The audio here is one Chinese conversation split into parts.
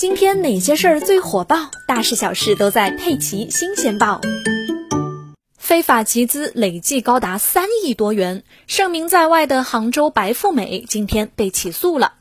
今天哪些事儿最火爆？大事小事都在《佩奇新鲜报》。非法集资累计高达三亿多元，盛名在外的杭州白富美今天被起诉了。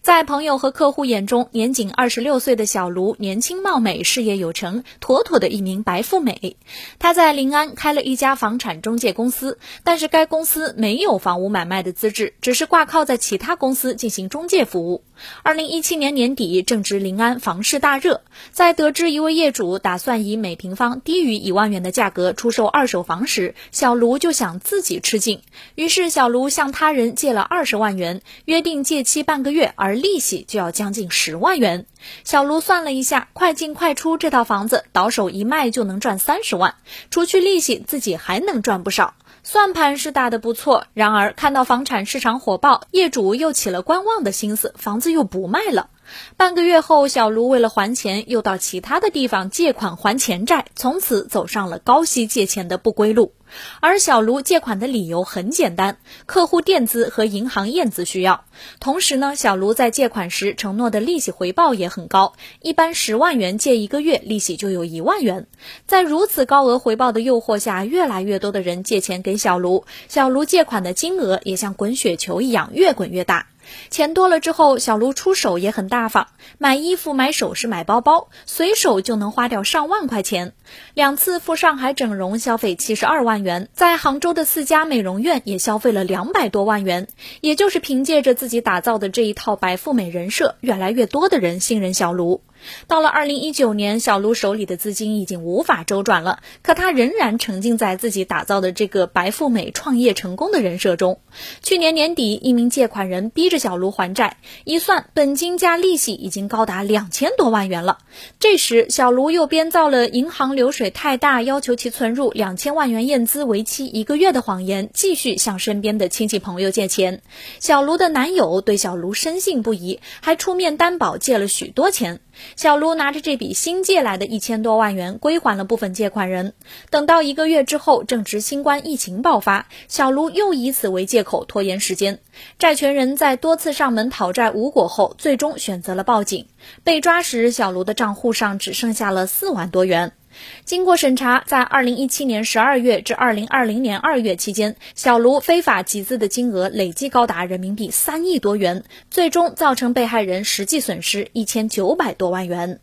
在朋友和客户眼中，年仅二十六岁的小卢年轻貌美，事业有成，妥妥的一名白富美。她在临安开了一家房产中介公司，但是该公司没有房屋买卖的资质，只是挂靠在其他公司进行中介服务。二零一七年年底，正值临安房市大热，在得知一位业主打算以每平方低于一万元的价格出售二手房时，小卢就想自己吃尽，于是小卢向他人借了二十万元，约定借期半个月，而。利息就要将近十万元，小卢算了一下，快进快出这套房子倒手一卖就能赚三十万，除去利息自己还能赚不少，算盘是打得不错。然而看到房产市场火爆，业主又起了观望的心思，房子又不卖了。半个月后，小卢为了还钱，又到其他的地方借款还钱债，从此走上了高息借钱的不归路。而小卢借款的理由很简单，客户垫资和银行验资需要。同时呢，小卢在借款时承诺的利息回报也很高，一般十万元借一个月，利息就有一万元。在如此高额回报的诱惑下，越来越多的人借钱给小卢，小卢借款的金额也像滚雪球一样越滚越大。钱多了之后，小卢出手也很大方，买衣服、买首饰、买包包，随手就能花掉上万块钱。两次赴上海整容消费七十二万元，在杭州的四家美容院也消费了两百多万元。也就是凭借着自己打造的这一套白富美人设，越来越多的人信任小卢。到了二零一九年，小卢手里的资金已经无法周转了，可他仍然沉浸在自己打造的这个白富美创业成功的人设中。去年年底，一名借款人逼着小卢还债，一算本金加利息已经高达两千多万元了。这时，小卢又编造了银行流水太大，要求其存入两千万元验资，为期一个月的谎言，继续向身边的亲戚朋友借钱。小卢的男友对小卢深信不疑，还出面担保借了许多钱。小卢拿着这笔新借来的一千多万元归还了部分借款人。等到一个月之后，正值新冠疫情爆发，小卢又以此为借口拖延时间。债权人在多次上门讨债无果后，最终选择了报警。被抓时，小卢的账户上只剩下了四万多元。经过审查，在二零一七年十二月至二零二零年二月期间，小卢非法集资的金额累计高达人民币三亿多元，最终造成被害人实际损失一千九百多万元。